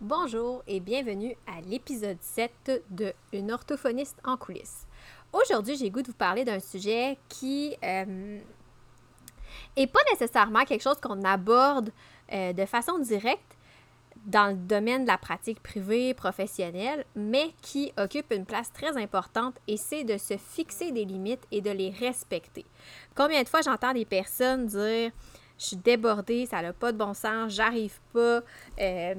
Bonjour et bienvenue à l'épisode 7 de Une orthophoniste en coulisses. Aujourd'hui, j'ai goût de vous parler d'un sujet qui euh, est pas nécessairement quelque chose qu'on aborde euh, de façon directe dans le domaine de la pratique privée, professionnelle, mais qui occupe une place très importante et c'est de se fixer des limites et de les respecter. Combien de fois j'entends des personnes dire je suis débordée, ça n'a pas de bon sens, j'arrive pas. Euh,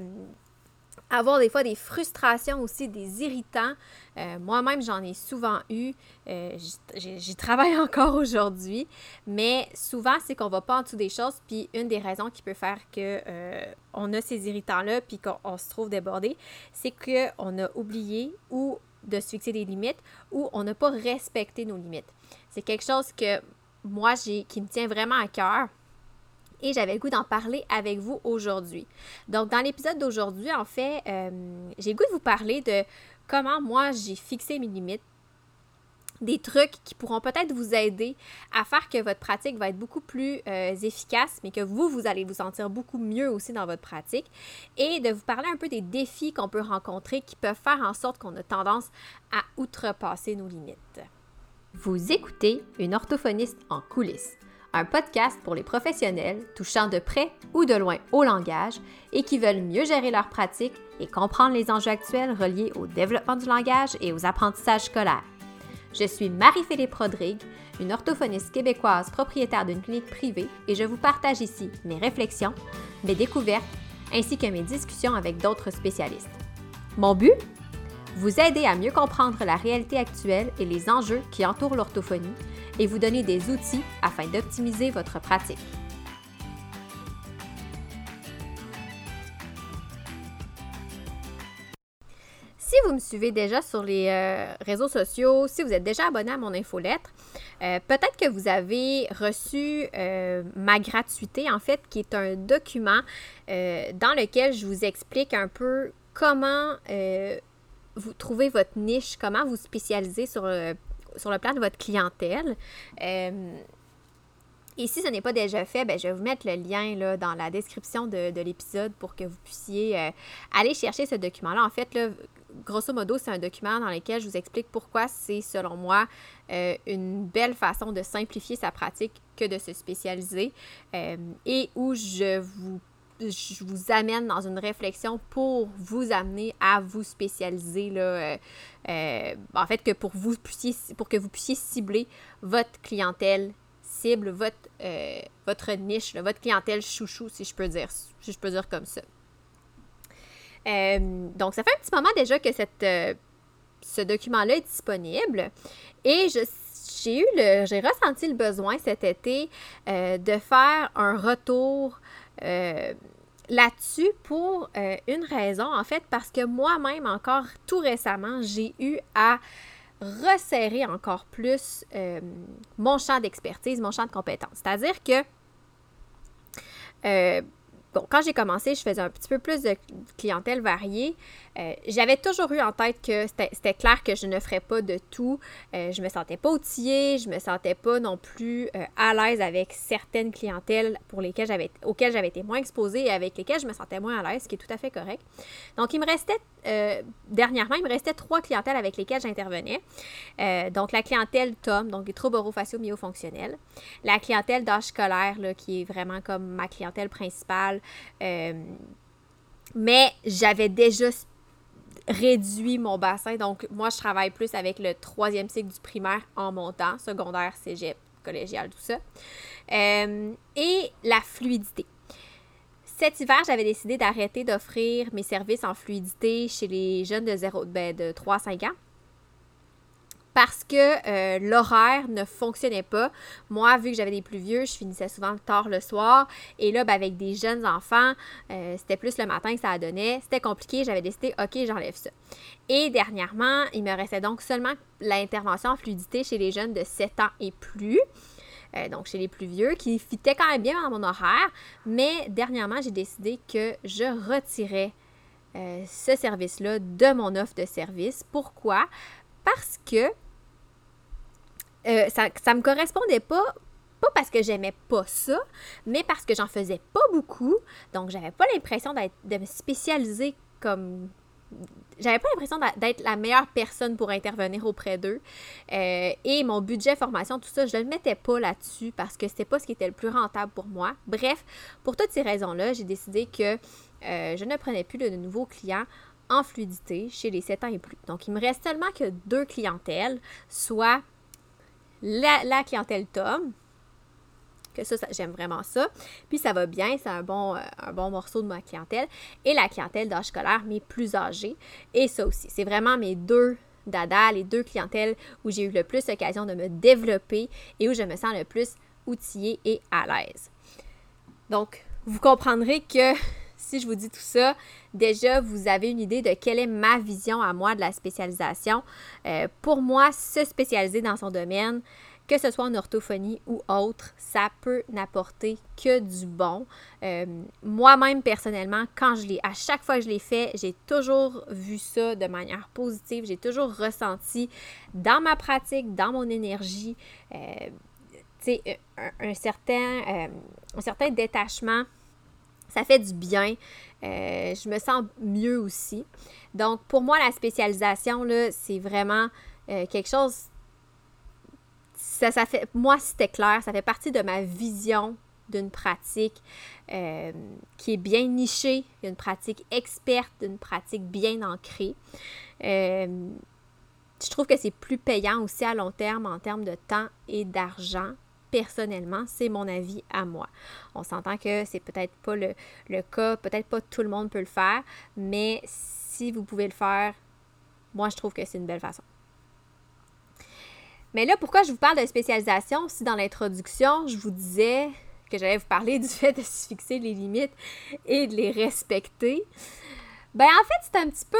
avoir des fois des frustrations aussi, des irritants. Euh, moi-même, j'en ai souvent eu. Euh, j'y travaille encore aujourd'hui. Mais souvent, c'est qu'on va pas en dessous des choses. Puis une des raisons qui peut faire que euh, on a ces irritants-là, puis qu'on se trouve débordé, c'est qu'on a oublié ou de se fixer des limites ou on n'a pas respecté nos limites. C'est quelque chose que moi, j'ai, qui me tient vraiment à cœur et j'avais le goût d'en parler avec vous aujourd'hui. Donc, dans l'épisode d'aujourd'hui, en fait, euh, j'ai le goût de vous parler de comment moi j'ai fixé mes limites, des trucs qui pourront peut-être vous aider à faire que votre pratique va être beaucoup plus euh, efficace, mais que vous, vous allez vous sentir beaucoup mieux aussi dans votre pratique, et de vous parler un peu des défis qu'on peut rencontrer qui peuvent faire en sorte qu'on a tendance à outrepasser nos limites. Vous écoutez une orthophoniste en coulisses un podcast pour les professionnels touchant de près ou de loin au langage et qui veulent mieux gérer leur pratique et comprendre les enjeux actuels reliés au développement du langage et aux apprentissages scolaires. Je suis Marie-Philippe Rodrigue, une orthophoniste québécoise propriétaire d'une clinique privée et je vous partage ici mes réflexions, mes découvertes ainsi que mes discussions avec d'autres spécialistes. Mon but? Vous aider à mieux comprendre la réalité actuelle et les enjeux qui entourent l'orthophonie et vous donner des outils afin d'optimiser votre pratique. Si vous me suivez déjà sur les euh, réseaux sociaux, si vous êtes déjà abonné à mon infolettre, euh, peut-être que vous avez reçu euh, ma gratuité, en fait, qui est un document dans lequel je vous explique un peu comment vous trouvez votre niche, comment vous spécialiser sur sur le plan de votre clientèle. Euh, et si ce n'est pas déjà fait, ben, je vais vous mettre le lien là, dans la description de, l'épisode pour que vous puissiez euh, aller chercher ce document-là. En fait, grosso modo, c'est un document dans lequel je vous explique pourquoi c'est, selon moi, euh, une belle façon de simplifier sa pratique que de se spécialiser et où je vous je vous amène dans une réflexion pour vous amener à vous spécialiser là, euh, euh, en fait que pour vous puissiez pour que vous puissiez cibler votre clientèle cible, votre, euh, votre niche, votre clientèle chouchou, si je peux dire, si je peux dire comme ça. donc, ça fait un petit moment déjà que cette, ce document-là est disponible et je j'ai eu le, j'ai ressenti le besoin cet été de faire un retour là-dessus pour euh, une raison, en fait, parce que moi-même, encore tout récemment, j'ai eu à resserrer encore plus euh, mon champ d'expertise, mon champ de compétences. C'est-à-dire que euh, Bon, quand j'ai commencé, je faisais un petit peu plus de clientèle variée. Euh, j'avais toujours eu en tête que c'était clair que je ne ferais pas de tout. Euh, je me sentais pas outillée, je me sentais pas non plus euh, à l'aise avec certaines clientèles pour lesquelles auxquelles j'avais été moins exposée et avec lesquelles je me sentais moins à l'aise, ce qui est tout à fait correct. Donc, il me restait, dernièrement, il me restait trois clientèles avec lesquelles j'intervenais. donc, la clientèle TOM, donc les troubles orofaciaux myofonctionnels. La clientèle d'âge scolaire, là, qui est vraiment comme ma clientèle principale euh, mais j'avais déjà réduit mon bassin. Donc, moi, je travaille plus avec le troisième cycle du primaire en montant, secondaire, cégep, collégial, tout ça. Euh, et la fluidité. Cet hiver, j'avais décidé d'arrêter d'offrir mes services en fluidité chez les jeunes de, 0, ben, de 3 à 5 ans parce que euh, l'horaire ne fonctionnait pas. Moi, vu que j'avais des plus vieux, je finissais souvent tard le soir. Et là, ben, avec des jeunes enfants, euh, c'était plus le matin que ça donnait. C'était compliqué. J'avais décidé, OK, j'enlève ça. Et dernièrement, il me restait donc seulement l'intervention en fluidité chez les jeunes de 7 ans et plus. Euh, donc chez les plus vieux, qui fitaient quand même bien dans mon horaire. Mais dernièrement, j'ai décidé que je retirais ce service-là de mon offre de service. Pourquoi? Parce que euh, ça, ça me correspondait pas, pas parce que j'aimais pas ça, mais parce que j'en faisais pas beaucoup. Donc, j'avais pas l'impression de me spécialiser comme j'avais pas l'impression d'être la meilleure personne pour intervenir auprès d'eux. Euh, et mon budget formation, tout ça, je ne le mettais pas là-dessus parce que c'était pas ce qui était le plus rentable pour moi. Bref, pour toutes ces raisons-là, j'ai décidé que euh, je ne prenais plus de nouveaux clients en fluidité chez les 7 ans et plus. Donc, il me reste seulement que deux clientèles, soit la, clientèle Tom, que ça, j'aime vraiment ça. Puis ça va bien, c'est un bon, euh, un bon morceau de ma clientèle. Et la clientèle d'âge scolaire, mais plus âgée. Et ça aussi, c'est vraiment mes deux dada, les deux clientèles où j'ai eu le plus l'occasion de me développer et où je me sens le plus outillée et à l'aise. Donc, vous comprendrez que si je vous dis tout ça, déjà, vous avez une idée de quelle est ma vision à moi de la spécialisation. Euh, pour moi, se spécialiser dans son domaine, que ce soit en orthophonie ou autre, ça peut n'apporter que du bon. Euh, moi-même, personnellement, quand je l'ai, à chaque fois que je l'ai fait, j'ai toujours vu ça de manière positive. J'ai toujours ressenti dans ma pratique, dans mon énergie, euh, un, euh, un certain détachement. Ça fait du bien. je me sens mieux aussi. Donc, pour moi, la spécialisation, là, c'est vraiment quelque chose ça, fait, moi, c'était clair, ça fait partie de ma vision d'une pratique euh, qui est bien nichée, une pratique experte, une pratique bien ancrée. Euh, je trouve que c'est plus payant aussi à long terme en termes de temps et d'argent. Personnellement, c'est mon avis à moi. On s'entend que c'est peut-être pas le, le cas, peut-être pas tout le monde peut le faire, mais si vous pouvez le faire, moi je trouve que c'est une belle façon. Mais là, pourquoi je vous parle de spécialisation si dans l'introduction, je vous disais que j'allais vous parler du fait de se fixer les limites et de les respecter? Ben en fait, c'est un petit peu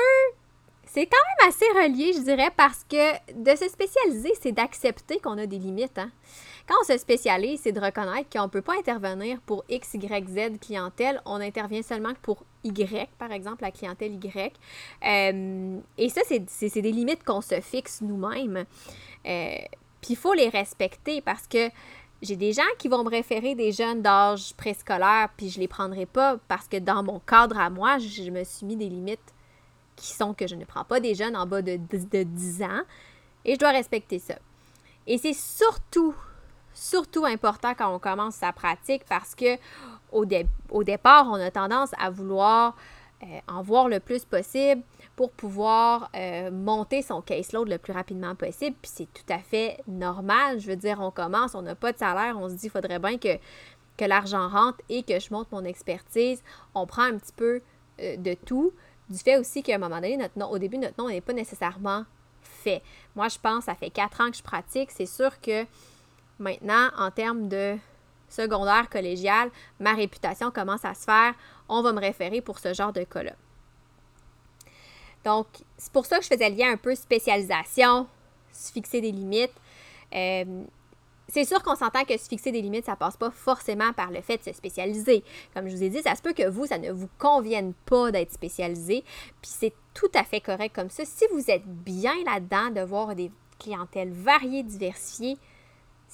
c'est quand même assez relié, je dirais, parce que de se spécialiser, c'est d'accepter qu'on a des limites. Hein? Quand on se spécialise, c'est de reconnaître qu'on ne peut pas intervenir pour X, Y, Z clientèle. On intervient seulement pour Y, par exemple, la clientèle Y. Euh, et ça, c'est des limites qu'on se fixe nous-mêmes. Euh, puis il faut les respecter parce que j'ai des gens qui vont me référer des jeunes d'âge préscolaire, puis je les prendrai pas parce que dans mon cadre à moi, je me suis mis des limites qui sont que je ne prends pas des jeunes en bas de, de 10 ans et je dois respecter ça. Et c'est surtout, surtout important quand on commence sa pratique parce que au, au départ, on a tendance à vouloir euh, en voir le plus possible pour pouvoir euh, monter son caseload le plus rapidement possible. Puis c'est tout à fait normal. Je veux dire, on commence, on n'a pas de salaire, on se dit, il faudrait bien que, que l'argent rentre et que je monte mon expertise. On prend un petit peu euh, de tout. Du fait aussi qu'à un moment donné, notre nom, au début, notre nom n'est pas nécessairement fait. Moi, je pense, ça fait quatre ans que je pratique. C'est sûr que maintenant, en termes de secondaire, collégial, ma réputation commence à se faire, on va me référer pour ce genre de cas-là. Donc, c'est pour ça que je faisais le lien un peu spécialisation, se fixer des limites. Euh, c'est sûr qu'on s'entend que se fixer des limites, ça passe pas forcément par le fait de se spécialiser. Comme je vous ai dit, ça se peut que vous, ça ne vous convienne pas d'être spécialisé, puis c'est tout à fait correct comme ça. Si vous êtes bien là-dedans, de voir des clientèles variées, diversifiées,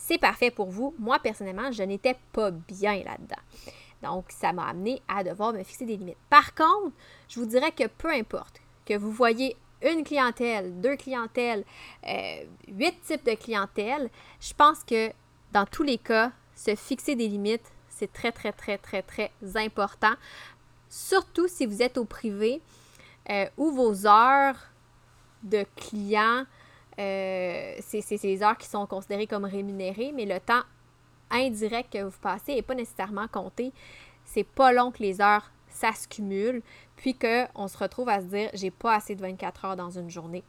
c'est parfait pour vous. Moi, personnellement, je n'étais pas bien là-dedans. Donc, ça m'a amené à devoir me fixer des limites. Par contre, je vous dirais que peu importe que vous voyez une clientèle, deux clientèles, euh, huit types de clientèle, je pense que dans tous les cas, se fixer des limites, c'est très, très, très, très, très important. Surtout si vous êtes au privé euh, où vos heures de clients euh, c'est ces heures qui sont considérées comme rémunérées, mais le temps indirect que vous passez n'est pas nécessairement compté. C'est pas long que les heures, ça se cumule, puis qu'on se retrouve à se dire j'ai pas assez de 24 heures dans une journée.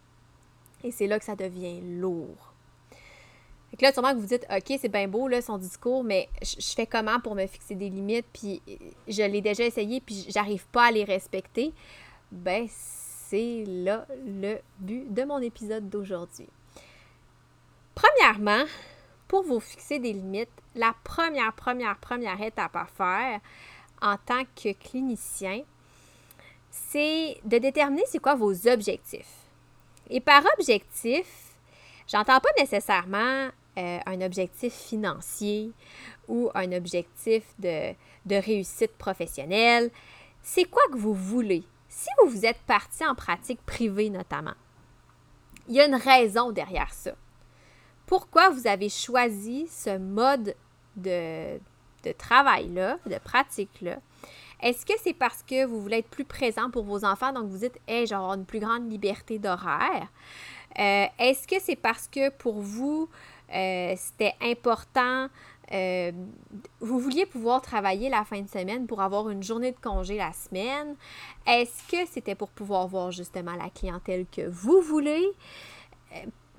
Et c'est là que ça devient lourd. Fait là, sûrement que vous dites, OK, c'est bien beau, là, son discours, mais je fais comment pour me fixer des limites, puis je l'ai déjà essayé, puis j'arrive pas à les respecter. Ben, c'est là le but de mon épisode d'aujourd'hui. Premièrement, pour vous fixer des limites, la première, première, première étape à faire en tant que clinicien, c'est de déterminer c'est quoi vos objectifs. Et par objectif, j'entends pas nécessairement euh, un objectif financier ou un objectif de, de réussite professionnelle. C'est quoi que vous voulez? Si vous vous êtes parti en pratique privée notamment, il y a une raison derrière ça. Pourquoi vous avez choisi ce mode de, de travail-là, de pratique-là? Est-ce que c'est parce que vous voulez être plus présent pour vos enfants, donc vous dites, hey, j'aurai une plus grande liberté d'horaire? Euh, est-ce que c'est parce que pour vous, euh, c'était important, euh, vous vouliez pouvoir travailler la fin de semaine pour avoir une journée de congé la semaine? Est-ce que c'était pour pouvoir voir justement la clientèle que vous voulez?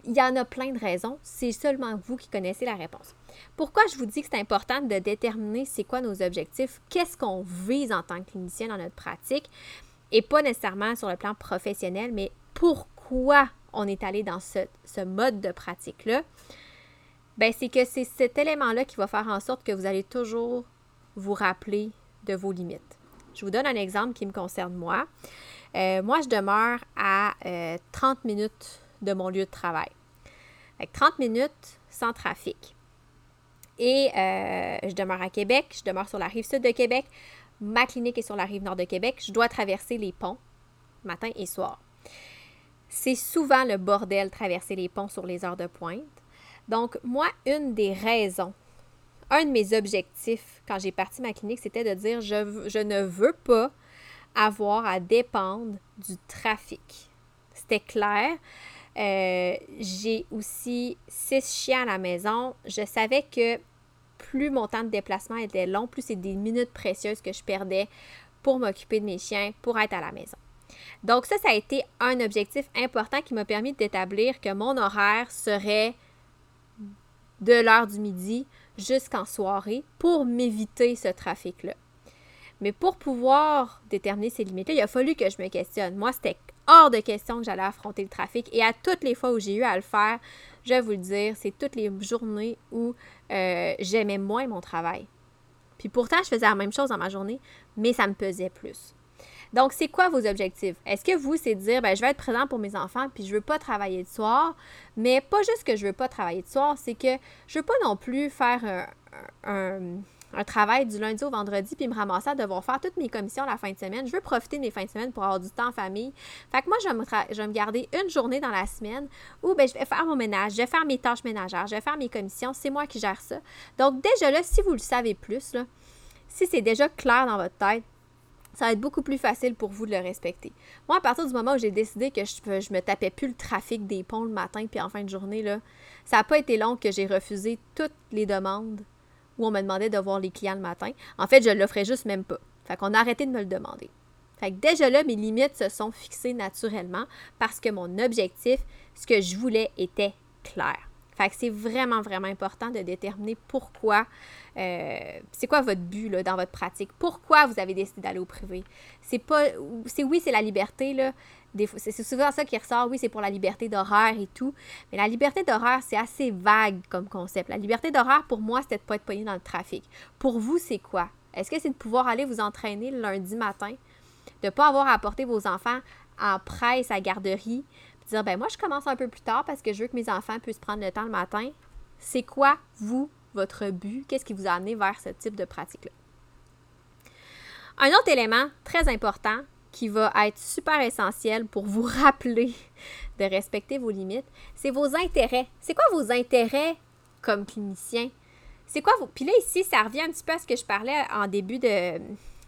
Il y en a plein de raisons. C'est seulement vous qui connaissez la réponse. Pourquoi je vous dis que c'est important de déterminer c'est quoi nos objectifs, qu'est-ce qu'on vise en tant que clinicien dans notre pratique, et pas nécessairement sur le plan professionnel, mais pourquoi on est allé dans ce, mode de pratique-là, ben c'est que c'est cet élément-là qui va faire en sorte que vous allez toujours vous rappeler de vos limites. Je vous donne un exemple qui me concerne moi. Euh, moi, je demeure à 30 euh, minutes de mon lieu de travail. Avec 30 minutes sans trafic. Et euh, je demeure à Québec, je demeure sur la rive sud de Québec. Ma clinique est sur la rive nord de Québec. Je dois traverser les ponts matin et soir. C'est souvent le bordel traverser les ponts sur les heures de pointe. Donc, moi, une des raisons, un de mes objectifs quand j'ai parti ma clinique, c'était de dire je, je ne veux pas avoir à dépendre du trafic. C'était clair. Euh, j'ai aussi six chiens à la maison. Je savais que plus mon temps de déplacement était long, plus c'est des minutes précieuses que je perdais pour m'occuper de mes chiens, pour être à la maison. Donc ça, ça a été un objectif important qui m'a permis d'établir que mon horaire serait de l'heure du midi jusqu'en soirée pour m'éviter ce trafic-là. Mais pour pouvoir déterminer ces limites-là, il a fallu que je me questionne. Moi, c'était hors de question que j'allais affronter le trafic. Et à toutes les fois où j'ai eu à le faire, je vais vous le dire, c'est toutes les journées où euh, j'aimais moins mon travail. Puis pourtant, je faisais la même chose dans ma journée, mais ça me pesait plus. Donc, c'est quoi vos objectifs? Est-ce que vous, c'est de dire, ben, je vais être présent pour mes enfants, puis je veux pas travailler le soir, mais pas juste que je veux pas travailler le soir, c'est que je veux pas non plus faire un, travail du lundi au vendredi, puis me ramasser à devoir faire toutes mes commissions la fin de semaine. Je veux profiter de mes fins de semaine pour avoir du temps en famille. Fait que moi, je vais me, garder une journée dans la semaine où ben, je vais faire mon ménage, je vais faire mes tâches ménagères, je vais faire mes commissions. C'est moi qui gère ça. Donc, déjà là, si vous le savez plus, si c'est déjà clair dans votre tête, ça va être beaucoup plus facile pour vous de le respecter. Moi, à partir du moment où j'ai décidé que je, je me tapais plus le trafic des ponts le matin puis en fin de journée, là, ça n'a pas été long que j'ai refusé toutes les demandes où on me demandait de voir les clients le matin. En fait, je l'offrais juste même pas. Fait qu'on a arrêté de me le demander. Fait que déjà là, mes limites se sont fixées naturellement parce que mon objectif, ce que je voulais, était clair. Fait que c'est vraiment, vraiment important de déterminer pourquoi, euh, c'est quoi votre but là, dans votre pratique, pourquoi vous avez décidé d'aller au privé? C'est pas, c'est oui, c'est la liberté, là. C'est souvent ça qui ressort, oui, c'est pour la liberté d'horaire et tout. Mais la liberté d'horaire, c'est assez vague comme concept. La liberté d'horaire, pour moi, c'était de pas être pogné dans le trafic. Pour vous, c'est quoi? Est-ce que c'est de pouvoir aller vous entraîner le lundi matin, de ne pas avoir à apporter vos enfants en presse à garderie, dire, ben moi, je commence un peu plus tard parce que je veux que mes enfants puissent prendre le temps le matin. C'est quoi, vous, votre but? Qu'est-ce qui vous a amené vers ce type de pratique-là? Un autre élément très important qui va être super essentiel pour vous rappeler de respecter vos limites, c'est vos intérêts. C'est quoi vos intérêts comme clinicien? C'est quoi vos... Puis là, ici, ça revient un petit peu à ce que je parlais en début de,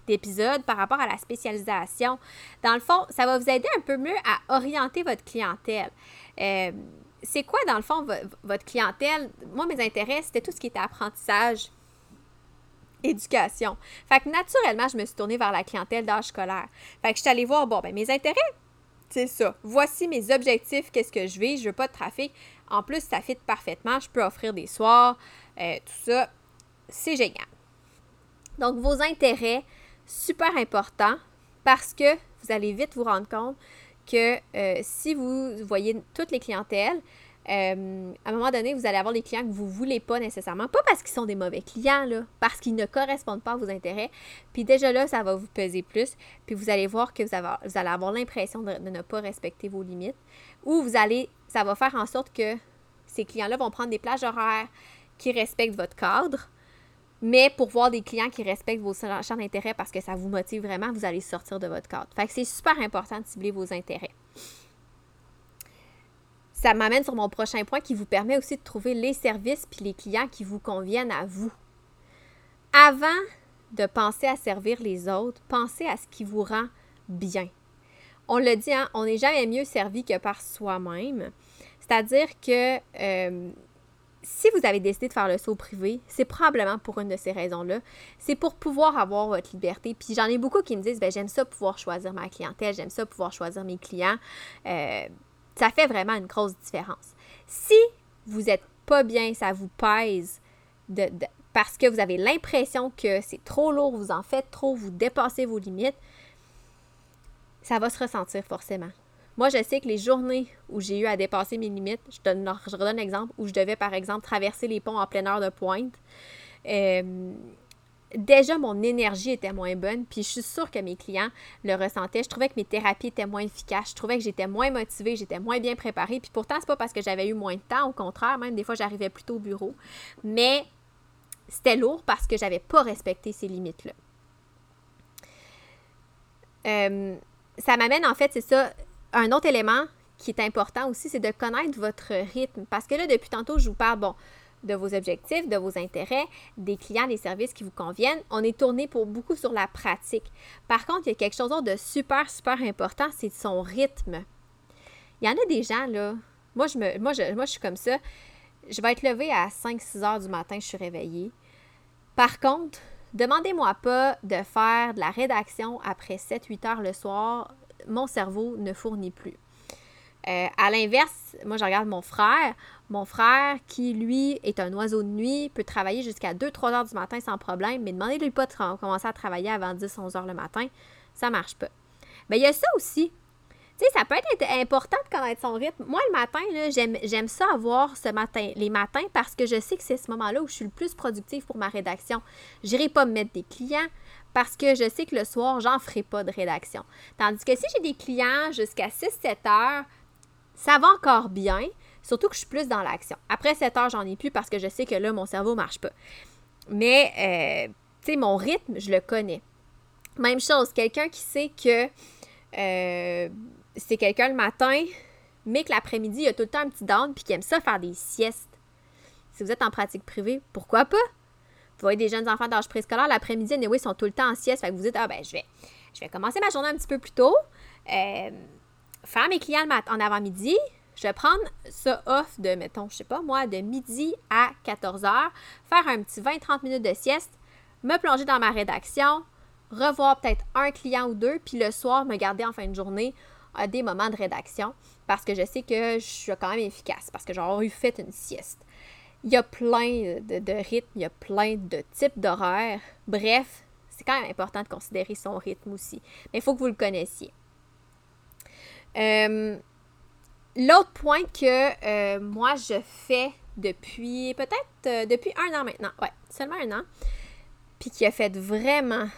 d'épisode par rapport à la spécialisation. Dans le fond, ça va vous aider un peu mieux à orienter votre clientèle. Euh, c'est quoi, dans le fond, votre clientèle? Moi, mes intérêts, c'était tout ce qui était apprentissage, éducation. Fait que naturellement, je me suis tournée vers la clientèle d'âge scolaire. Fait que je suis allée voir, bon, ben mes intérêts, c'est ça. Voici mes objectifs, qu'est-ce que je veux, je veux pas de trafic. En plus, ça fit parfaitement, je peux offrir des soirs, euh, tout ça. C'est génial. Donc, vos intérêts, super important parce que vous allez vite vous rendre compte que euh, si vous voyez toutes les clientèles, euh, à un moment donné, vous allez avoir des clients que vous ne voulez pas nécessairement. Pas parce qu'ils sont des mauvais clients, parce qu'ils ne correspondent pas à vos intérêts. Puis déjà là, ça va vous peser plus. Puis vous allez voir que vous, allez avoir l'impression de, de, ne pas respecter vos limites. Ou vous allez, ça va faire en sorte que ces clients-là vont prendre des plages horaires qui respectent votre cadre Mais pour voir des clients qui respectent vos champs d'intérêt parce que ça vous motive vraiment, vous allez sortir de votre cadre. Fait que c'est super important de cibler vos intérêts. Ça m'amène sur mon prochain point qui vous permet aussi de trouver les services puis les clients qui vous conviennent à vous. Avant de penser à servir les autres, pensez à ce qui vous rend bien. On le dit, hein, on n'est jamais mieux servi que par soi-même. C'est-à-dire que euh, si vous avez décidé de faire le saut privé, c'est probablement pour une de ces raisons-là. C'est pour pouvoir avoir votre liberté. Puis j'en ai beaucoup qui me disent, ben, j'aime ça pouvoir choisir ma clientèle, j'aime ça pouvoir choisir mes clients. Euh, ça fait vraiment une grosse différence. Si vous n'êtes pas bien, ça vous pèse parce que vous avez l'impression que c'est trop lourd, vous en faites trop, vous dépassez vos limites, ça va se ressentir forcément. Moi, je sais que les journées où j'ai eu à dépasser mes limites, je, donne, je redonne l'exemple, où je devais, par exemple, traverser les ponts en pleine heure de pointe, euh, déjà mon énergie était moins bonne, puis je suis sûre que mes clients le ressentaient. Je trouvais que mes thérapies étaient moins efficaces, je trouvais que j'étais moins motivée, j'étais moins bien préparée, puis pourtant, c'est pas parce que j'avais eu moins de temps, au contraire, même des fois, j'arrivais plutôt au bureau. Mais c'était lourd parce que j'avais pas respecté ces limites-là. Euh, ça m'amène en fait, c'est ça, un autre élément qui est important aussi, c'est de connaître votre rythme. Parce que là, depuis tantôt, je vous parle, bon, de vos objectifs, de vos intérêts, des clients, des services qui vous conviennent. On est tourné pour beaucoup sur la pratique. Par contre, il y a quelque chose d'autre de super, super important, c'est son rythme. Il y en a des gens, là, moi je, me, moi, je, moi, je suis comme ça, je vais être levée à 5-6 heures du matin, je suis réveillée. Par contre, demandez-moi pas de faire de la rédaction après 7-8 heures le soir, mon cerveau ne fournit plus. Euh, à l'inverse, moi je regarde mon frère. Mon frère, qui lui est un oiseau de nuit, peut travailler jusqu'à 2-3 heures du matin sans problème, mais demandez-lui pas de commencer à travailler avant 10-11 heures le matin, ça marche pas. Mais il y a ça aussi. Tu sais, ça peut être important de connaître son rythme. Moi, le matin, j'aime ça avoir ce matin, les matins parce que je sais que c'est ce moment-là où je suis le plus productive pour ma rédaction. Je n'irai pas me mettre des clients parce que je sais que le soir, j'en ferai pas de rédaction. Tandis que si j'ai des clients jusqu'à 6-7 heures, ça va encore bien, surtout que je suis plus dans l'action. Après 7 heures, j'en ai plus parce que je sais que là, mon cerveau marche pas. Mais, euh, tu sais, mon rythme, je le connais. Même chose, quelqu'un qui sait que euh, c'est quelqu'un le matin, mais que l'après-midi, il a tout le temps un petit down puis qui aime ça faire des siestes. Si vous êtes en pratique privée, pourquoi pas? Vous voyez des jeunes enfants d'âge préscolaire, l'après-midi, ils sont tout le temps en sieste. Fait vous dites, ah ben, je vais, je vais commencer ma journée un petit peu plus tôt. Euh, faire mes clients en avant-midi, je vais prendre ça off de, mettons, je sais pas moi, de midi à 14 h, faire un petit 20-30 minutes de sieste, me plonger dans ma rédaction, revoir peut-être un client ou deux, puis le soir, me garder en fin de journée à des moments de rédaction parce que je sais que je suis quand même efficace, parce que j'aurais eu fait une sieste. Il y a plein de, rythmes, il y a plein de types d'horaires. Bref, c'est quand même important de considérer son rythme aussi. Mais il faut que vous le connaissiez. Euh, l'autre point que euh, moi je fais depuis peut-être euh, depuis un an maintenant, ouais, seulement un an, puis qui a fait vraiment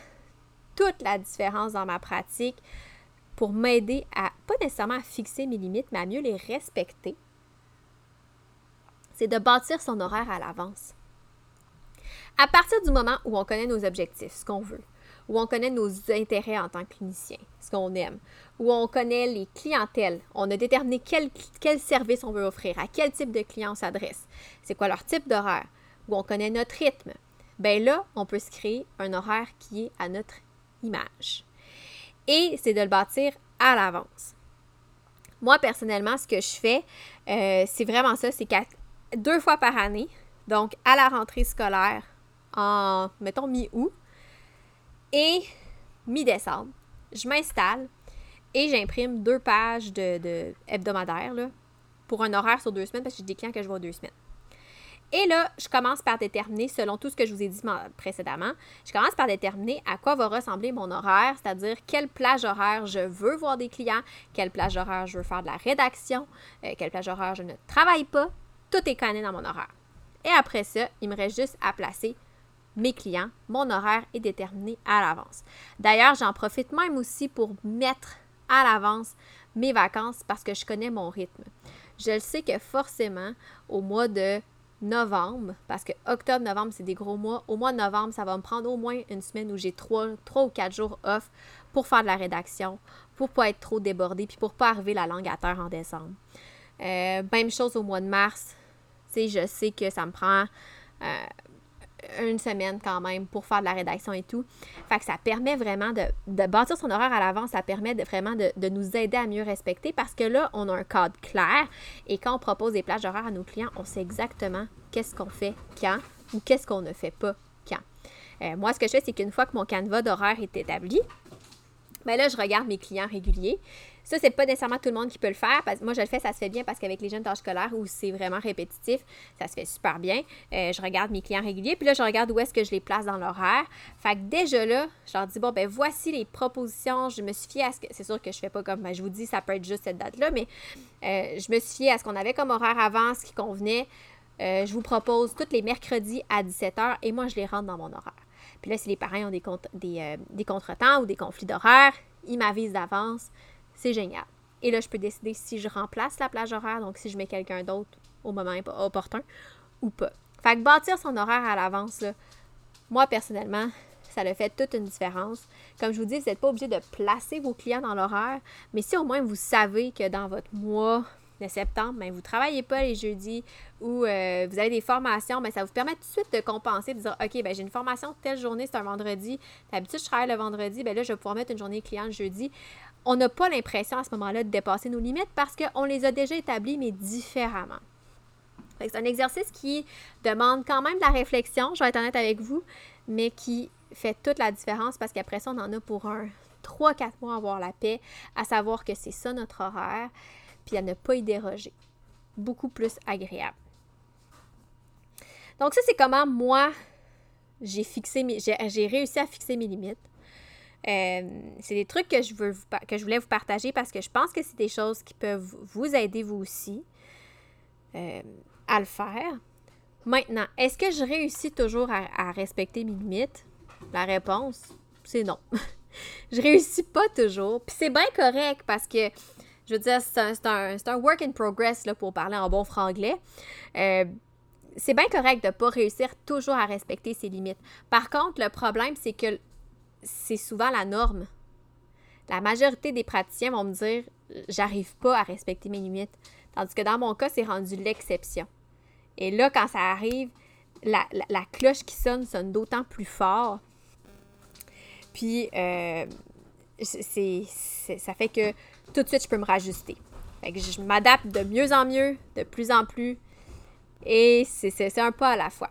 toute la différence dans ma pratique pour m'aider à pas nécessairement à fixer mes limites, mais à mieux les respecter, c'est de bâtir son horaire à l'avance. À partir du moment où on connaît nos objectifs, ce qu'on veut, où on connaît nos intérêts en tant que clinicien, ce qu'on aime, où on connaît les clientèles, on a déterminé quel, quel service on veut offrir, à quel type de client on s'adresse, c'est quoi leur type d'horaire, où on connaît notre rythme, bien là, on peut se créer un horaire qui est à notre image. Et c'est de le bâtir à l'avance. Moi, personnellement, ce que je fais, euh, c'est vraiment ça, c'est deux fois par année, donc à la rentrée scolaire, en, mettons, mi-août, et mi-décembre, je m'installe et j'imprime deux pages de, de hebdomadaire pour un horaire sur deux semaines parce que j'ai des clients que je vois deux semaines. Et là, je commence par déterminer, selon tout ce que je vous ai dit précédemment, je commence par déterminer à quoi va ressembler mon horaire, c'est-à-dire quelle plage horaire je veux voir des clients, quelle plage horaire je veux faire de la rédaction, euh, quelle plage horaire je ne travaille pas. Tout est canné dans mon horaire. Et après ça, il me reste juste à placer mes clients. Mon horaire est déterminé à l'avance. D'ailleurs, j'en profite même aussi pour mettre à l'avance mes vacances parce que je connais mon rythme. Je le sais que forcément, au mois de novembre, parce que octobre, novembre, c'est des gros mois. Au mois de novembre, ça va me prendre au moins une semaine où j'ai trois, ou quatre jours off pour faire de la rédaction, pour pas être trop débordée, puis pour pas arriver la langue à terre en décembre. Euh, même chose au mois de mars. Je sais que ça me prend euh, une semaine quand même pour faire de la rédaction et tout. Fait que ça permet vraiment de, bâtir son horaire à l'avance, ça permet vraiment de, nous aider à mieux respecter parce que là, on a un cadre clair et quand on propose des plages horaires à nos clients, on sait exactement qu'est-ce qu'on fait quand ou qu'est-ce qu'on ne fait pas quand. Euh, moi, ce que je fais, c'est qu'une fois que mon canevas d'horaire est établi, ben là, je regarde mes clients réguliers. Ça, c'est pas nécessairement tout le monde qui peut le faire. Parce moi, je le fais, ça se fait bien parce qu'avec les jeunes tâches scolaires où c'est vraiment répétitif, ça se fait super bien. Euh, je regarde mes clients réguliers, puis là, je regarde où est-ce que je les place dans l'horaire. Fait que déjà là, je leur dis, bon, ben voici les propositions. Je me suis fiée à ce que. C'est sûr que je fais pas comme. Ben, je vous dis, ça peut être juste cette date-là, mais euh, je me suis fiée à ce qu'on avait comme horaire avant, ce qui convenait. Euh, je vous propose tous les mercredis à 17h et moi, je les rentre dans mon horaire. Puis là, si les parents ont des, des, des contretemps ou des conflits d'horaire, ils m'avisent d'avance. C'est génial. Et là, je peux décider si je remplace la plage horaire, donc si je mets quelqu'un d'autre au moment opportun ou pas. Fait que bâtir son horaire à l'avance, moi personnellement, ça le fait toute une différence. Comme je vous dis, vous n'êtes pas obligé de placer vos clients dans l'horaire, mais si au moins vous savez que dans votre mois de septembre, ben, vous ne travaillez pas les jeudis ou euh, vous avez des formations, ben, ça vous permet tout de suite de compenser, de dire OK, ben, j'ai une formation telle journée, c'est un vendredi. D'habitude, je travaille le vendredi, ben là, je vais pouvoir mettre une journée client le jeudi on n'a pas l'impression à ce moment-là de dépasser nos limites parce qu'on les a déjà établies, mais différemment. C'est un exercice qui demande quand même de la réflexion, je vais être honnête avec vous, mais qui fait toute la différence parce qu'après ça, on en a pour un 3-4 mois à avoir la paix, à savoir que c'est ça notre horaire, puis à ne pas y déroger. Beaucoup plus agréable. Donc ça, c'est comment moi, j'ai fixé j'ai réussi à fixer mes limites. Euh, c'est des trucs que je, veux que je voulais vous partager parce que je pense que c'est des choses qui peuvent vous aider vous aussi euh, à le faire. Maintenant, est-ce que je réussis toujours à, respecter mes limites? La réponse, c'est non. je réussis pas toujours. Puis c'est bien correct parce que, je veux dire, c'est un, work in progress là, pour parler en bon franglais. Euh, c'est bien correct de ne pas réussir toujours à respecter ses limites. Par contre, le problème, c'est que c'est souvent la norme. La majorité des praticiens vont me dire j'arrive pas à respecter mes limites. Tandis que dans mon cas, c'est rendu l'exception. Et là, quand ça arrive, la, cloche qui sonne sonne d'autant plus fort. Puis, euh, c'est, ça fait que tout de suite, je peux me rajuster. Fait que je m'adapte de mieux en mieux, de plus en plus. Et c'est, un pas à la fois.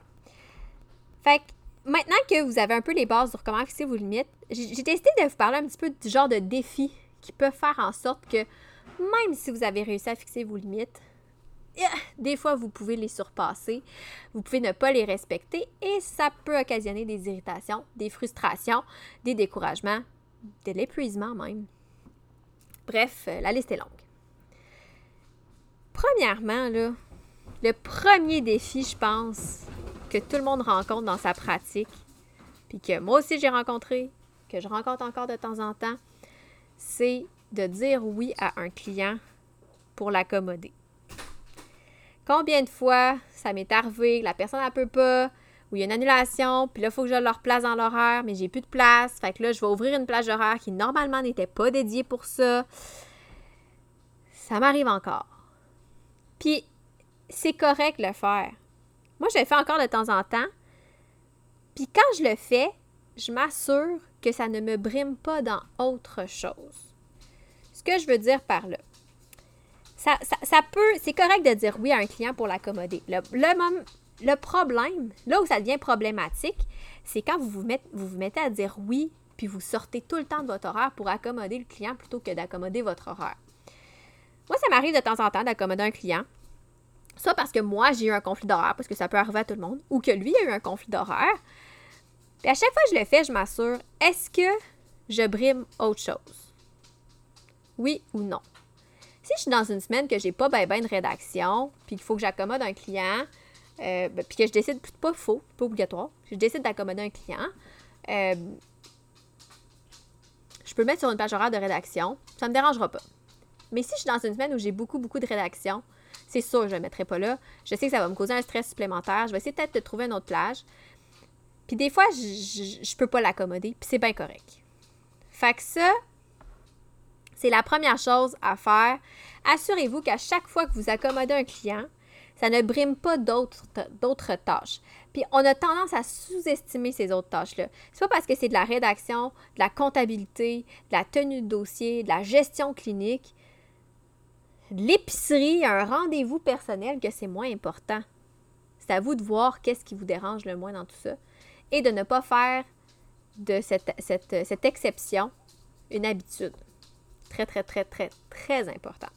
Fait que maintenant que vous avez un peu les bases sur comment fixer vos limites, j'ai décidé de vous parler un petit peu du genre de défis qui peuvent faire en sorte que même si vous avez réussi à fixer vos limites, eh, des fois vous pouvez les surpasser, vous pouvez ne pas les respecter et ça peut occasionner des irritations, des frustrations, des découragements, de l'épuisement même. Bref, euh, la liste est longue. Premièrement, le premier défi, je pense, que tout le monde rencontre dans sa pratique, puis que moi aussi j'ai rencontré, que je rencontre encore de temps en temps, c'est de dire oui à un client pour l'accommoder. Combien de fois ça m'est arrivé la personne ne peut pas, ou il y a une annulation, puis là, il faut que je leur place dans l'horaire, mais j'ai plus de place. Fait que là, je vais ouvrir une plage horaire qui normalement n'était pas dédiée pour ça. Ça m'arrive encore. Puis, c'est correct de le faire. Moi, je le fais encore de temps en temps. Puis quand je le fais, je m'assure que ça ne me brime pas dans autre chose. Ce que je veux dire par là, ça, peut, c'est correct de dire oui à un client pour l'accommoder. Le, le, problème, là où ça devient problématique, c'est quand vous vous, vous vous mettez à dire oui, puis vous sortez tout le temps de votre horaire pour accommoder le client plutôt que d'accommoder votre horaire. Moi, ça m'arrive de temps en temps d'accommoder un client, Soit parce que moi, j'ai eu un conflit d'horaire, parce que ça peut arriver à tout le monde, ou que lui a eu un conflit d'horaire. Puis à chaque fois que je le fais, je m'assure, est-ce que je brime autre chose? Oui ou non? Si je suis dans une semaine que j'ai pas ben, ben de rédaction, puis qu'il faut que j'accommode un client, euh, ben, puis que je décide, pas faux, pas obligatoire, je décide d'accommoder un client, euh, je peux mettre sur une page horaire de rédaction, ça me dérangera pas. Mais si je suis dans une semaine où j'ai beaucoup, beaucoup de rédaction, c'est sûr je ne le mettrai pas là. Je sais que ça va me causer un stress supplémentaire. Je vais essayer peut-être de trouver une autre plage. Puis des fois, je ne peux pas l'accommoder, puis c'est bien correct. Fait que ça, c'est la première chose à faire. Assurez-vous qu'à chaque fois que vous accommodez un client, ça ne brime pas d'autres tâches. Puis on a tendance à sous-estimer ces autres tâches-là. C'est pas parce que c'est de la rédaction, de la comptabilité, de la tenue de dossier, de la gestion clinique, l'épicerie, un rendez-vous personnel que c'est moins important. C'est à vous de voir qu'est-ce qui vous dérange le moins dans tout ça et de ne pas faire de cette, exception une habitude. Très, très, très, très, très important.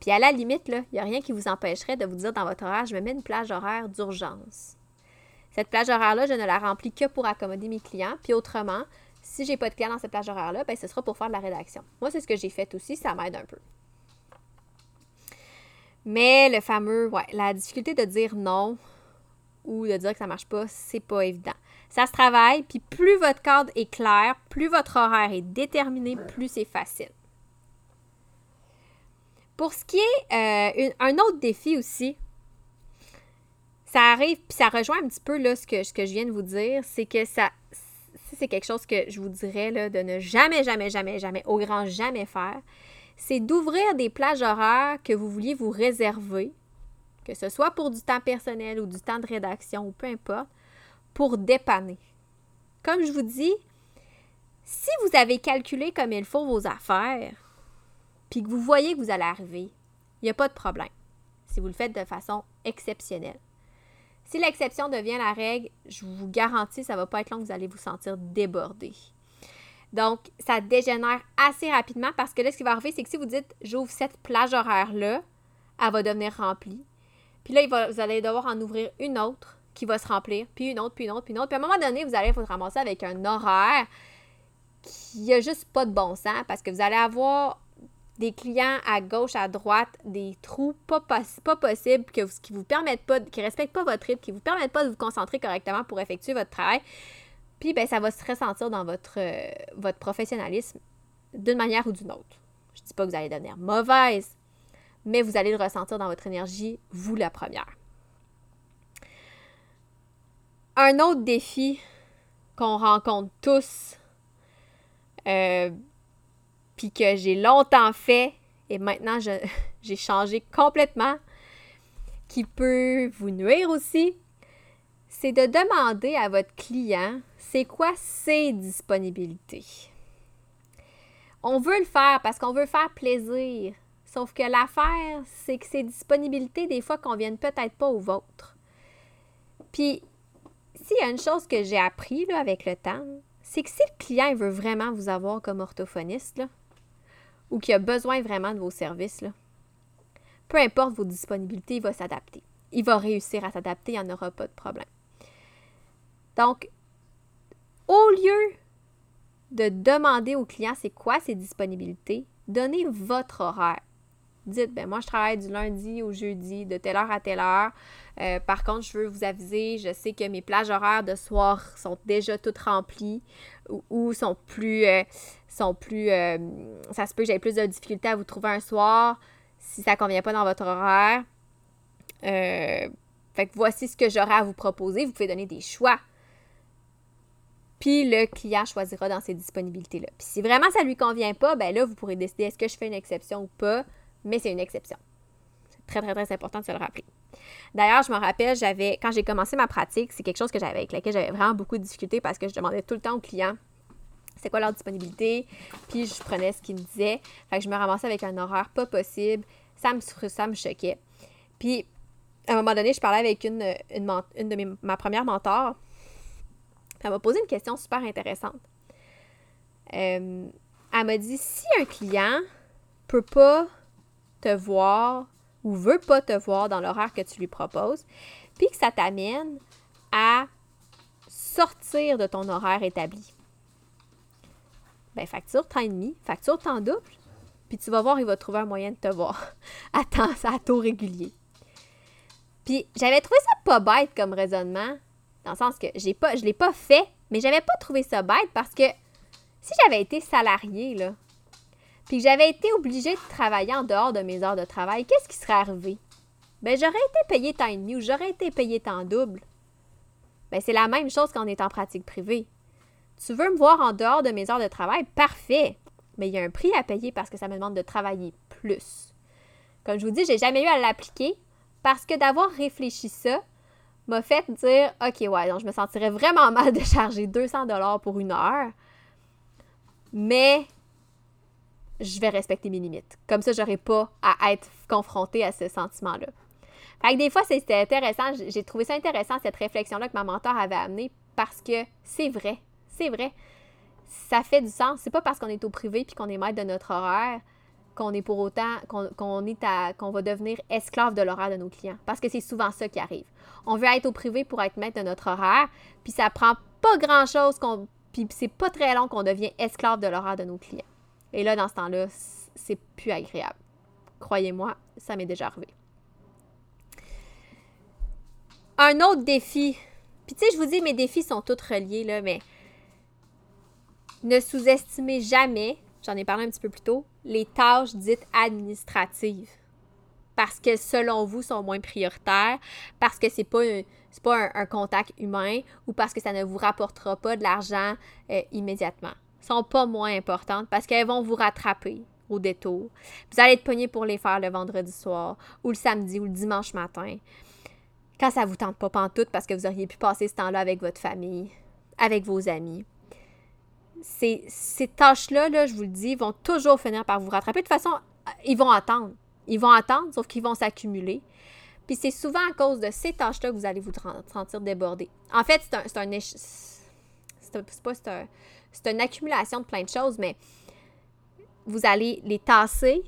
Puis à la limite, il n'y a rien qui vous empêcherait de vous dire dans votre horaire, je me mets une plage horaire d'urgence. Cette plage horaire-là, je ne la remplis que pour accommoder mes clients. Puis autrement, si j'ai pas de clients dans cette plage horaire-là, ben, ce sera pour faire de la rédaction. Moi, c'est ce que j'ai fait aussi, ça m'aide un peu. Mais le fameux, ouais, la difficulté de dire non ou de dire que ça marche pas, c'est pas évident. Ça se travaille, puis plus votre cadre est clair, plus votre horaire est déterminé, plus c'est facile. Pour ce qui est euh, un autre défi aussi, ça arrive, puis ça rejoint un petit peu ce, que, je viens de vous dire, c'est que ça, c'est quelque chose que je vous dirais de ne jamais, jamais, jamais, jamais, au grand jamais faire, c'est d'ouvrir des plages horaires que vous vouliez vous réserver, que ce soit pour du temps personnel ou du temps de rédaction ou peu importe, pour dépanner. Comme je vous dis, si vous avez calculé comme il faut vos affaires, puis que vous voyez que vous allez arriver, il n'y a pas de problème si vous le faites de façon exceptionnelle. Si l'exception devient la règle, je vous garantis, ça ne va pas être long que vous allez vous sentir débordé. Donc, ça dégénère assez rapidement parce que là, ce qui va arriver, c'est que si vous dites j'ouvre cette plage horaire-là, elle va devenir remplie. Puis là, vous allez devoir en ouvrir une autre qui va se remplir, puis une autre, puis une autre, puis une autre. Puis à un moment donné, vous allez vous ramasser avec un horaire qui n'a juste pas de bon sens parce que vous allez avoir des clients à gauche, à droite, des trous pas, possibles qui vous permettent pas, qui respectent pas votre rythme, qui vous permettent pas de vous concentrer correctement pour effectuer votre travail. Ben, ça va se ressentir dans votre, euh, votre professionnalisme d'une manière ou d'une autre. Je ne dis pas que vous allez devenir mauvaise, mais vous allez le ressentir dans votre énergie, vous la première. Un autre défi qu'on rencontre tous, euh, puis que j'ai longtemps fait et maintenant j'ai changé complètement, qui peut vous nuire aussi, c'est de demander à votre client c'est quoi ses disponibilités? On veut le faire parce qu'on veut faire plaisir. Sauf que l'affaire, c'est que ces disponibilités, des fois, conviennent peut-être pas aux vôtres. Puis, s'il y a une chose que j'ai appris là, avec le temps, c'est que si le client veut vraiment vous avoir comme orthophoniste, là, ou qui a besoin vraiment de vos services, là, peu importe vos disponibilités, il va s'adapter. Il va réussir à s'adapter, il n'y en aura pas de problème. Donc, au lieu de demander au client c'est quoi ses disponibilités, donnez votre horaire. Dites, ben moi je travaille du lundi au jeudi, de telle heure à telle heure. Euh, par contre, je veux vous aviser, je sais que mes plages horaires de soir sont déjà toutes remplies ou, sont plus, euh, sont plus, euh, ça se peut que j'aie plus de difficultés à vous trouver un soir si ça ne convient pas dans votre horaire. fait que voici ce que j'aurai à vous proposer. Vous pouvez donner des choix. Puis le client choisira dans ses disponibilités-là. Puis si vraiment ça ne lui convient pas, ben là, vous pourrez décider est-ce que je fais une exception ou pas, mais c'est une exception. C'est très, très, très important de se le rappeler. D'ailleurs, je me rappelle, j'avais, quand j'ai commencé ma pratique, c'est quelque chose que j'avais avec laquelle j'avais vraiment beaucoup de difficultés parce que je demandais tout le temps aux clients c'est quoi leur disponibilité, puis je prenais ce qu'ils disaient. Fait que je me ramassais avec un horaire pas possible. Ça me, ça me choquait. Puis, à un moment donné, je parlais avec une, une, de mes, ma première mentor. Elle m'a posé une question super intéressante. Euh, elle m'a dit si un client peut pas te voir ou veut pas te voir dans l'horaire que tu lui proposes, puis que ça t'amène à sortir de ton horaire établi. Ben, facture temps et demi, facture temps double, puis tu vas voir, il va trouver un moyen de te voir à temps, à taux régulier. Puis j'avais trouvé ça pas bête comme raisonnement, dans le sens que j'ai pas, je l'ai pas fait, mais j'avais pas trouvé ça bête parce que si j'avais été salarié, là, puis que j'avais été obligée de travailler en dehors de mes heures de travail, qu'est-ce qui serait arrivé? ben j'aurais été payé tant et demi ou j'aurais été payé tant double. Ben c'est la même chose quand on est en pratique privée. Tu veux me voir en dehors de mes heures de travail? Parfait! Mais il y a un prix à payer parce que ça me demande de travailler plus. Comme je vous dis, j'ai jamais eu à l'appliquer parce que d'avoir réfléchi ça m'a fait dire OK, ouais, donc je me sentirais vraiment mal de charger 200 dollars pour une heure. Mais je vais respecter mes limites. Comme ça, j'aurais pas à être confrontée à ce sentiment-là. Fait que des fois, c'était intéressant. J'ai trouvé ça intéressant, cette réflexion-là que ma mentor avait amenée, parce que c'est vrai. C'est vrai. Ça fait du sens. C'est pas parce qu'on est au privé puis qu'on est maître de notre horaire qu'on est pour autant, qu'on est qu'on va devenir esclave de l'horaire de nos clients. Parce que c'est souvent ça qui arrive. On veut être au privé pour être maître de notre horaire, puis ça prend pas grand-chose, qu'on, puis c'est pas très long qu'on devient esclave de l'horaire de nos clients. Et là, dans ce temps-là, c'est plus agréable. Croyez-moi, ça m'est déjà arrivé. Un autre défi. Puis tu sais, je vous dis, mes défis sont tous reliés, là, mais ne sous-estimez jamais, j'en ai parlé un petit peu plus tôt, les tâches dites administratives. Parce que selon vous, sont moins prioritaires, parce que c'est pas pas un, contact humain ou parce que ça ne vous rapportera pas de l'argent euh, immédiatement sont pas moins importantes parce qu'elles vont vous rattraper au détour. Vous allez être pogné pour les faire le vendredi soir ou le samedi ou le dimanche matin. Quand ça vous tente pas pantoute parce que vous auriez pu passer ce temps-là avec votre famille, avec vos amis. Ces, ces tâches-là, là, je vous le dis, vont toujours finir par vous rattraper. De toute façon, ils vont attendre. Ils vont attendre, sauf qu'ils vont s'accumuler. Puis c'est souvent à cause de ces tâches-là que vous allez vous sentir débordé. En fait, c'est un. C'est un. C'est pas. C'est un c'est une accumulation de plein de choses, mais vous allez les tasser.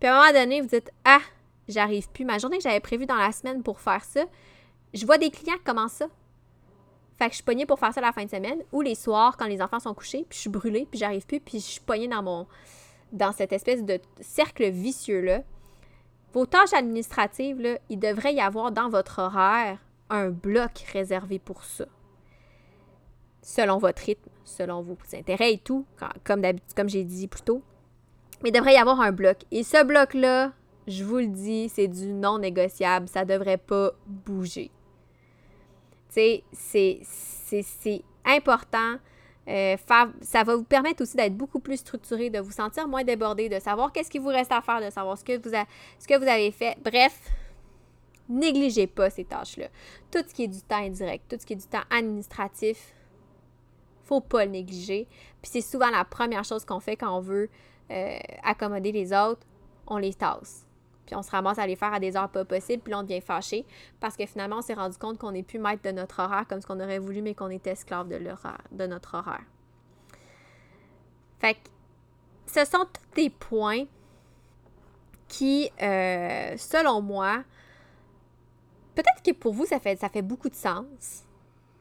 Puis à un moment donné, vous dites Ah, j'arrive plus. Ma journée que j'avais prévue dans la semaine pour faire ça, je vois des clients qui commencent ça. Fait que je suis pognée pour faire ça la fin de semaine ou les soirs quand les enfants sont couchés, puis je suis brûlée, puis j'arrive plus, puis je suis pognée dans mon dans cette espèce de cercle vicieux là. Vos tâches administratives là, il devrait y avoir dans votre horaire un bloc réservé pour ça. Selon votre rythme, selon vos intérêts et tout, comme comme j'ai dit plus tôt. Mais il devrait y avoir un bloc. Et ce bloc-là, je vous le dis, c'est du non négociable. Ça ne devrait pas bouger. Tu sais, c'est important. Euh, ça va vous permettre aussi d'être beaucoup plus structuré, de vous sentir moins débordé, de savoir qu'est-ce qui vous reste à faire, de savoir ce que vous, avez fait. Bref, négligez pas ces tâches-là. Tout ce qui est du temps indirect, tout ce qui est du temps administratif, faut pas le négliger. Puis c'est souvent la première chose qu'on fait quand on veut euh, accommoder les autres, on les tasse. Puis on se ramasse à les faire à des heures pas possibles, puis là on devient fâché parce que finalement on s'est rendu compte qu'on n'est plus maître de notre horaire comme ce qu'on aurait voulu, mais qu'on est esclave de, notre horaire. Fait que ce sont tous des points qui, euh, selon moi, peut-être que pour vous, ça fait, ça fait beaucoup de sens.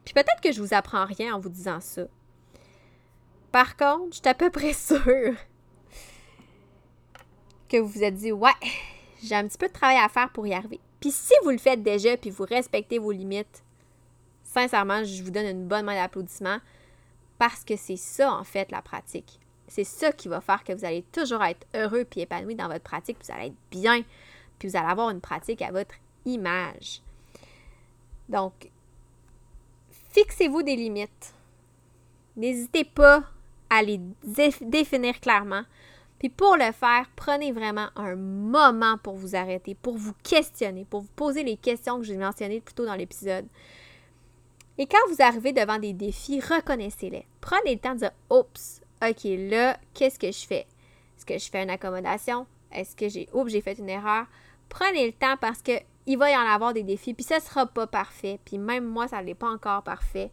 Puis peut-être que je vous apprends rien en vous disant ça. Par contre, je suis à peu près sûre que vous vous êtes dit Ouais, j'ai un petit peu de travail à faire pour y arriver. Puis si vous le faites déjà, puis vous respectez vos limites, sincèrement, je vous donne une bonne main d'applaudissement parce que c'est ça, en fait, la pratique. C'est ça qui va faire que vous allez toujours être heureux puis épanoui dans votre pratique, puis vous allez être bien, puis vous allez avoir une pratique à votre image. Donc, fixez-vous des limites. N'hésitez pas à les définir clairement. Puis pour le faire, prenez vraiment un moment pour vous arrêter, pour vous questionner, pour vous poser les questions que j'ai mentionnées plus tôt dans l'épisode. Et quand vous arrivez devant des défis, reconnaissez-les. Prenez le temps de dire Oups, OK, là, qu'est-ce que je fais? Est-ce que je fais une accommodation? Est-ce que j'ai Oups, j'ai fait une erreur? Prenez le temps parce que il va y en avoir des défis, puis ça ne sera pas parfait. Puis même moi, ça n'est pas encore parfait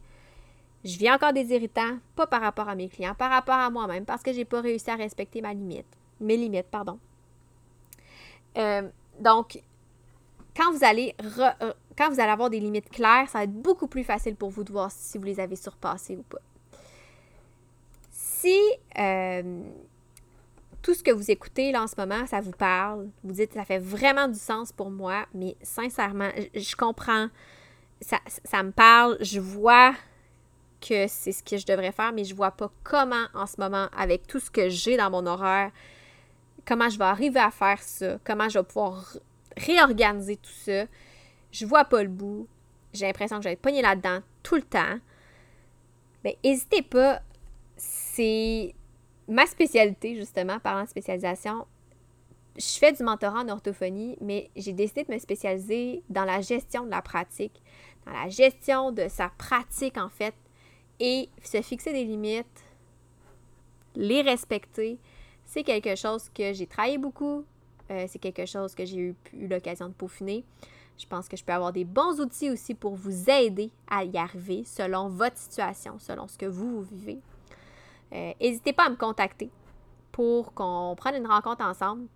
je vis encore des irritants, pas par rapport à mes clients, par rapport à moi-même, parce que j'ai pas réussi à respecter ma limite, mes limites, pardon. Euh, donc, quand vous allez euh, quand vous allez avoir des limites claires, ça va être beaucoup plus facile pour vous de voir si vous les avez surpassées ou pas. Si euh, tout ce que vous écoutez là en ce moment, ça vous parle, vous dites ça fait vraiment du sens pour moi, mais sincèrement, je, comprends, ça, ça me parle, je vois que c'est ce que je devrais faire, mais je vois pas comment en ce moment, avec tout ce que j'ai dans mon horaire, comment je vais arriver à faire ça, comment je vais pouvoir réorganiser tout ça. Je vois pas le bout. J'ai l'impression que je vais être pognée là-dedans tout le temps. Mais n'hésitez pas. C'est ma spécialité, justement, parlant de spécialisation. Je fais du mentorat en orthophonie, mais j'ai décidé de me spécialiser dans la gestion de la pratique, dans la gestion de sa pratique, en fait, et se fixer des limites, les respecter, c'est quelque chose que j'ai travaillé beaucoup, euh, c'est quelque chose que j'ai eu, eu l'occasion de peaufiner. Je pense que je peux avoir des bons outils aussi pour vous aider à y arriver selon votre situation, selon ce que vous, vivez. Euh, n'hésitez pas à me contacter pour qu'on prenne une rencontre ensemble.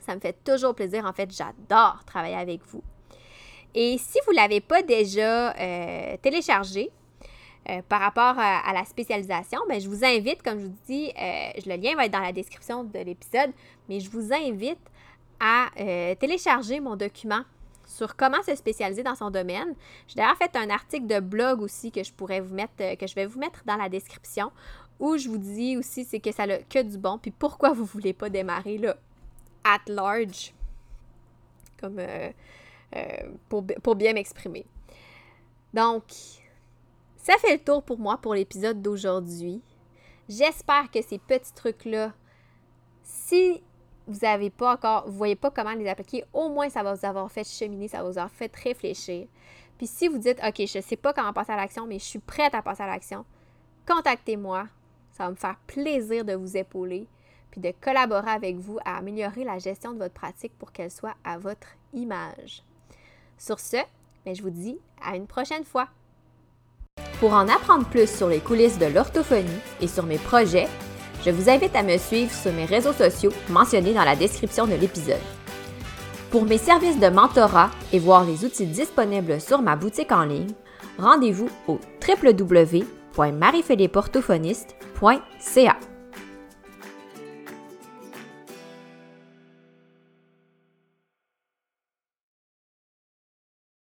Ça me fait toujours plaisir. En fait, j'adore travailler avec vous. Et si vous ne l'avez pas déjà euh, téléchargé, euh, par rapport à, la spécialisation, ben, je vous invite, comme je vous dis, le lien va être dans la description de l'épisode, mais je vous invite à télécharger mon document sur comment se spécialiser dans son domaine. J'ai d'ailleurs fait un article de blog aussi que je pourrais vous mettre, euh, que je vais vous mettre dans la description, où je vous dis aussi c'est que ça n'a que du bon, puis pourquoi vous ne voulez pas démarrer là, at large, comme euh, euh, pour, pour bien m'exprimer. Donc, ça fait le tour pour moi pour l'épisode d'aujourd'hui. J'espère que ces petits trucs-là, si vous n'avez pas encore, vous voyez pas comment les appliquer, au moins ça va vous avoir fait cheminer, ça va vous avoir fait réfléchir. Puis si vous dites, OK, je ne sais pas comment passer à l'action, mais je suis prête à passer à l'action, contactez-moi. Ça va me faire plaisir de vous épauler, puis de collaborer avec vous à améliorer la gestion de votre pratique pour qu'elle soit à votre image. Sur ce, ben, je vous dis à une prochaine fois. Pour en apprendre plus sur les coulisses de l'orthophonie et sur mes projets, je vous invite à me suivre sur mes réseaux sociaux mentionnés dans la description de l'épisode. Pour mes services de mentorat et voir les outils disponibles sur ma boutique en ligne, rendez-vous au www.mariephilippeorthophoniste.ca.